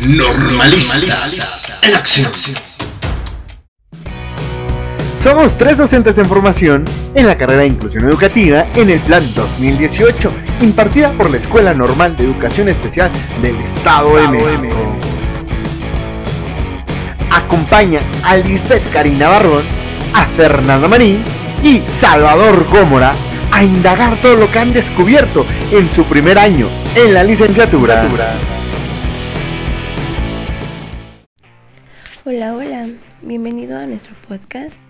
Normalista en acción. Somos tres docentes en formación en la carrera de Inclusión Educativa en el Plan 2018, impartida por la Escuela Normal de Educación Especial del Estado de México. Acompaña a Lisbeth Karina Barrón, a Fernanda Marín y Salvador Gómora a indagar todo lo que han descubierto en su primer año en la licenciatura. Bienvenido a nuestro podcast.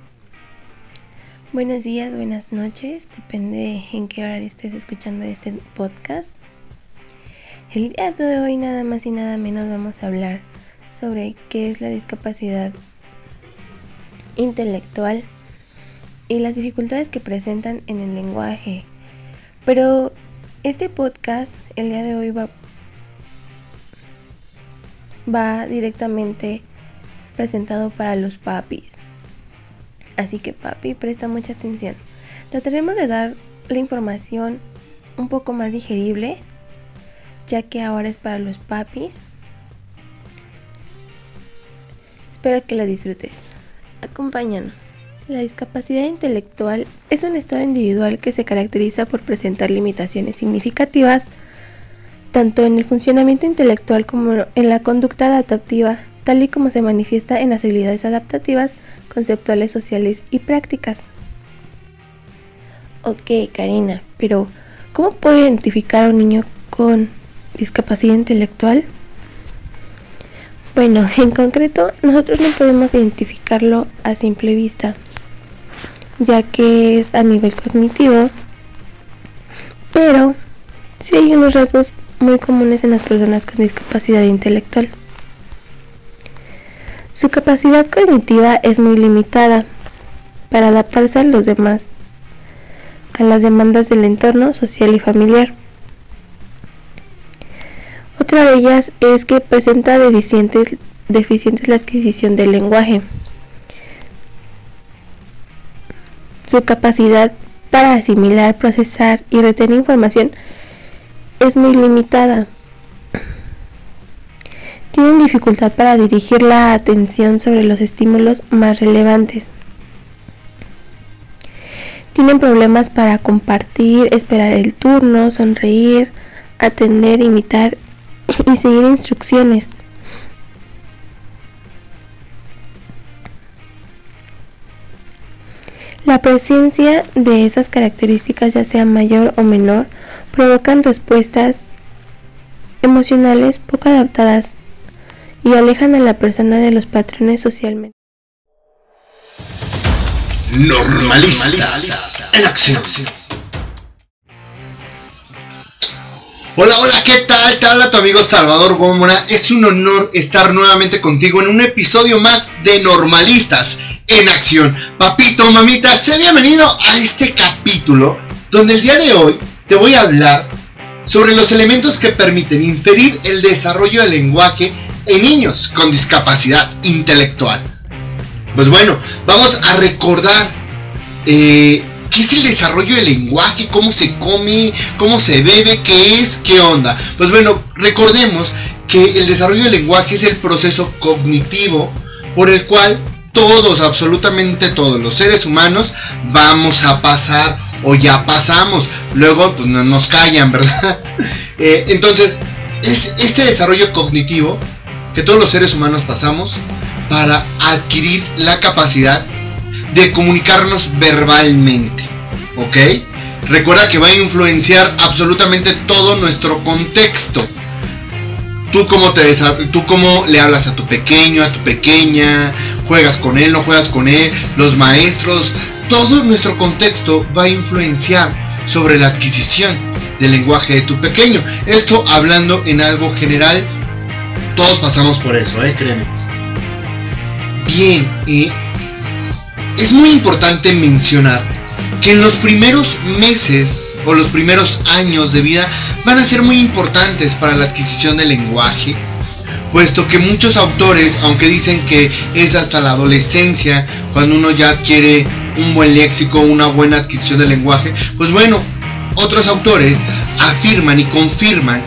Buenos días, buenas noches, depende en qué hora estés escuchando este podcast. El día de hoy nada más y nada menos vamos a hablar sobre qué es la discapacidad intelectual y las dificultades que presentan en el lenguaje. Pero este podcast el día de hoy va, va directamente presentado para los papis. Así que papi, presta mucha atención. Trataremos de dar la información un poco más digerible, ya que ahora es para los papis. Espero que la disfrutes. Acompáñanos. La discapacidad intelectual es un estado individual que se caracteriza por presentar limitaciones significativas tanto en el funcionamiento intelectual como en la conducta adaptativa, tal y como se manifiesta en las habilidades adaptativas, conceptuales, sociales y prácticas. Ok, Karina, pero ¿cómo puedo identificar a un niño con discapacidad intelectual? Bueno, en concreto, nosotros no podemos identificarlo a simple vista, ya que es a nivel cognitivo, pero sí hay unos rasgos muy comunes en las personas con discapacidad intelectual. Su capacidad cognitiva es muy limitada para adaptarse a los demás, a las demandas del entorno social y familiar. Otra de ellas es que presenta deficientes, la adquisición del lenguaje. Su capacidad para asimilar, procesar y retener información es muy limitada. Tienen dificultad para dirigir la atención sobre los estímulos más relevantes. Tienen problemas para compartir, esperar el turno, sonreír, atender, imitar y seguir instrucciones. La presencia de esas características, ya sea mayor o menor, provocan respuestas emocionales poco adaptadas y alejan a la persona de los patrones socialmente. Normalista en acción. Hola, hola, ¿qué tal? Te habla tu amigo Salvador Gómora. Es un honor estar nuevamente contigo en un episodio más de Normalistas en acción. Papito, mamita, se bienvenido a este capítulo donde el día de hoy te voy a hablar sobre los elementos que permiten inferir el desarrollo del lenguaje en niños con discapacidad intelectual. Pues bueno, vamos a recordar eh, qué es el desarrollo del lenguaje, cómo se come, cómo se bebe, qué es, qué onda. Pues bueno, recordemos que el desarrollo del lenguaje es el proceso cognitivo por el cual todos, absolutamente todos los seres humanos vamos a pasar o ya pasamos. Luego pues no nos callan, ¿verdad? Eh, entonces, es este desarrollo cognitivo que todos los seres humanos pasamos para adquirir la capacidad de comunicarnos verbalmente. ¿Ok? Recuerda que va a influenciar absolutamente todo nuestro contexto. Tú cómo, te tú cómo le hablas a tu pequeño, a tu pequeña, juegas con él, no juegas con él, los maestros, todo nuestro contexto va a influenciar sobre la adquisición del lenguaje de tu pequeño. Esto hablando en algo general, todos pasamos por eso, ¿eh? créeme. Bien, y es muy importante mencionar que en los primeros meses o los primeros años de vida van a ser muy importantes para la adquisición del lenguaje, puesto que muchos autores, aunque dicen que es hasta la adolescencia cuando uno ya adquiere un buen léxico, una buena adquisición del lenguaje, pues bueno, otros autores afirman y confirman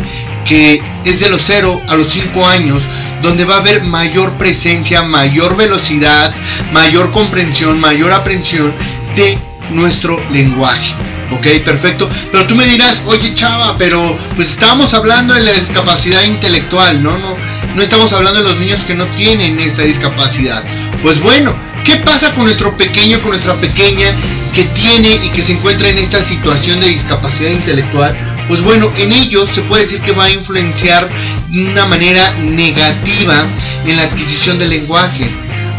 que es de los 0 a los 5 años donde va a haber mayor presencia, mayor velocidad, mayor comprensión, mayor aprensión de nuestro lenguaje. Ok, perfecto. Pero tú me dirás, oye chava, pero pues estamos hablando de la discapacidad intelectual, ¿no? No, no estamos hablando de los niños que no tienen esta discapacidad. Pues bueno, ¿qué pasa con nuestro pequeño, con nuestra pequeña que tiene y que se encuentra en esta situación de discapacidad intelectual? Pues bueno, en ellos se puede decir que va a influenciar de una manera negativa en la adquisición del lenguaje,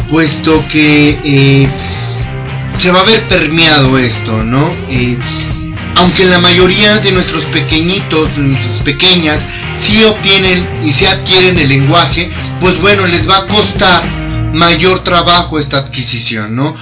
puesto que eh, se va a ver permeado esto, ¿no? Eh, aunque la mayoría de nuestros pequeñitos, de nuestras pequeñas, sí obtienen y sí adquieren el lenguaje, pues bueno, les va a costar mayor trabajo esta adquisición, ¿no?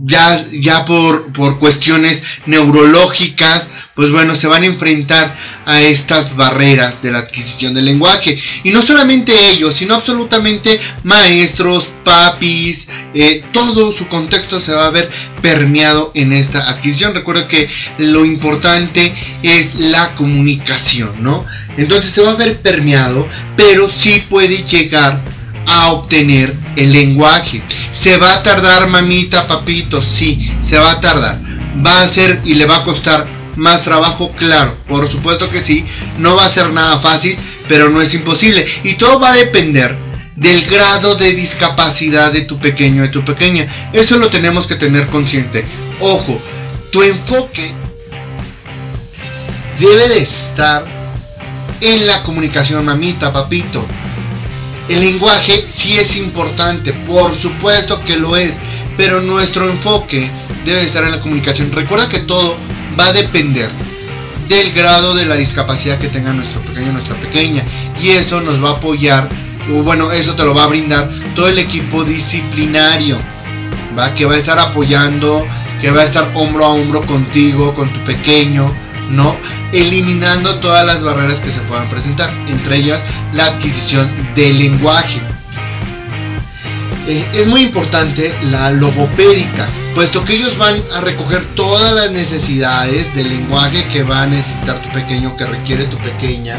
Ya, ya por, por cuestiones neurológicas, pues bueno, se van a enfrentar a estas barreras de la adquisición del lenguaje. Y no solamente ellos, sino absolutamente maestros, papis, eh, todo su contexto se va a ver permeado en esta adquisición. Recuerda que lo importante es la comunicación, ¿no? Entonces se va a ver permeado, pero sí puede llegar a obtener el lenguaje. Se va a tardar, mamita, papito, sí, se va a tardar. Va a ser y le va a costar más trabajo, claro, por supuesto que sí, no va a ser nada fácil, pero no es imposible. Y todo va a depender del grado de discapacidad de tu pequeño, de tu pequeña. Eso lo tenemos que tener consciente. Ojo, tu enfoque debe de estar en la comunicación, mamita, papito. El lenguaje sí es importante, por supuesto que lo es, pero nuestro enfoque debe estar en la comunicación. Recuerda que todo va a depender del grado de la discapacidad que tenga nuestro pequeño nuestra pequeña. Y eso nos va a apoyar, o bueno, eso te lo va a brindar todo el equipo disciplinario, ¿va? Que va a estar apoyando, que va a estar hombro a hombro contigo, con tu pequeño, ¿no? Eliminando todas las barreras que se puedan presentar, entre ellas la adquisición del lenguaje. Eh, es muy importante la logopédica, puesto que ellos van a recoger todas las necesidades del lenguaje que va a necesitar tu pequeño, que requiere tu pequeña,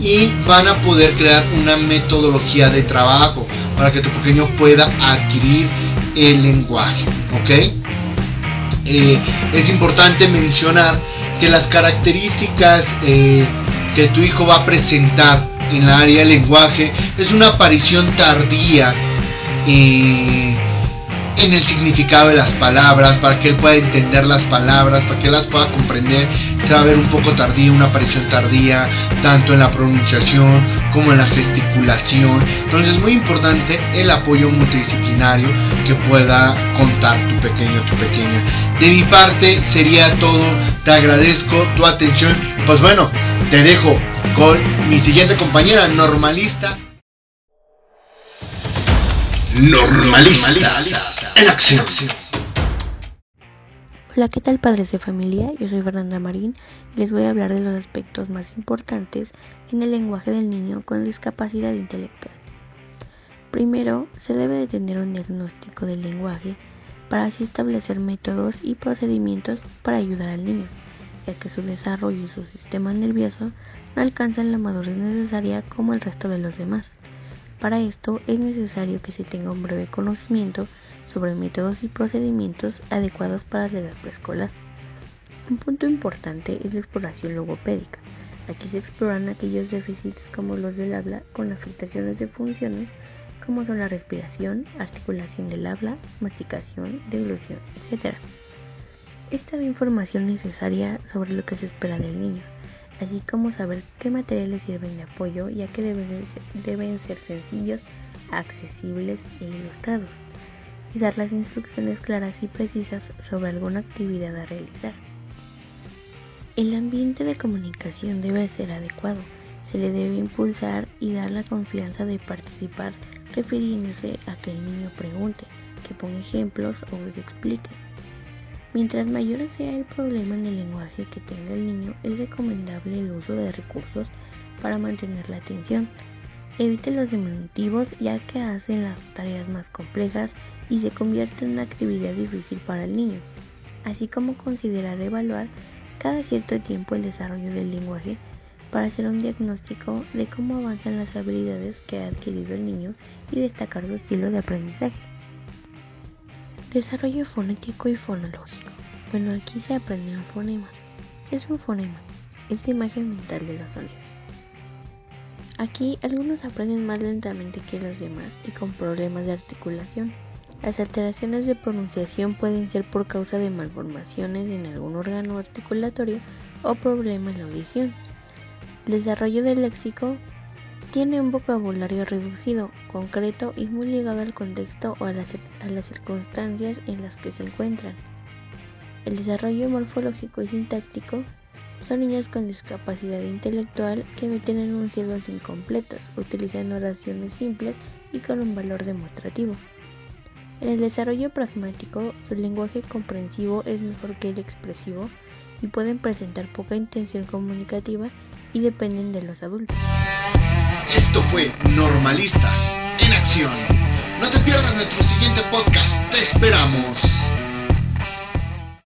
y van a poder crear una metodología de trabajo para que tu pequeño pueda adquirir el lenguaje, ¿ok? Eh, es importante mencionar que las características eh, que tu hijo va a presentar en la área del lenguaje es una aparición tardía en el significado de las palabras, para que él pueda entender las palabras, para que él las pueda comprender. Se va a ver un poco tardía, una aparición tardía, tanto en la pronunciación como en la gesticulación. Entonces es muy importante el apoyo multidisciplinario que pueda contar tu pequeño, tu pequeña. De mi parte sería todo. Te agradezco tu atención. Pues bueno, te dejo con mi siguiente compañera normalista. Normalista, acción. Hola, ¿qué tal padres de familia? Yo soy Fernanda Marín y les voy a hablar de los aspectos más importantes en el lenguaje del niño con discapacidad intelectual. Primero, se debe de tener un diagnóstico del lenguaje para así establecer métodos y procedimientos para ayudar al niño, ya que su desarrollo y su sistema nervioso no alcanzan la madurez necesaria como el resto de los demás. Para esto es necesario que se tenga un breve conocimiento sobre métodos y procedimientos adecuados para la edad preescolar. Un punto importante es la exploración logopédica. Aquí se exploran aquellos déficits como los del habla con afectaciones de funciones como son la respiración, articulación del habla, masticación, deglución, etc. Esta da información necesaria sobre lo que se espera del niño así como saber qué materiales sirven de apoyo ya que deben deben ser sencillos, accesibles e ilustrados, y dar las instrucciones claras y precisas sobre alguna actividad a realizar. El ambiente de comunicación debe ser adecuado, se le debe impulsar y dar la confianza de participar refiriéndose a que el niño pregunte, que ponga ejemplos o que explique. Mientras mayor sea el problema en el lenguaje que tenga el niño, es recomendable el uso de recursos para mantener la atención. Evite los diminutivos ya que hacen las tareas más complejas y se convierte en una actividad difícil para el niño, así como considerar evaluar cada cierto tiempo el desarrollo del lenguaje para hacer un diagnóstico de cómo avanzan las habilidades que ha adquirido el niño y destacar su estilo de aprendizaje. Desarrollo fonético y fonológico. Bueno, aquí se aprenden fonemas. ¿Qué es un fonema? Es la imagen mental de los sonidos. Aquí algunos aprenden más lentamente que los demás y con problemas de articulación. Las alteraciones de pronunciación pueden ser por causa de malformaciones en algún órgano articulatorio o problema en la audición. El desarrollo del léxico tiene un vocabulario reducido, concreto y muy ligado al contexto o a las, circunstancias en las que se encuentran. El desarrollo morfológico y sintáctico son niños con discapacidad intelectual que emiten enunciados incompletos, utilizan oraciones simples y con un valor demostrativo. En el desarrollo pragmático, su lenguaje comprensivo es mejor que el expresivo y pueden presentar poca intención comunicativa y dependen de los adultos. Esto fue Normalistas en Acción. No te pierdas nuestro siguiente podcast. Te esperamos.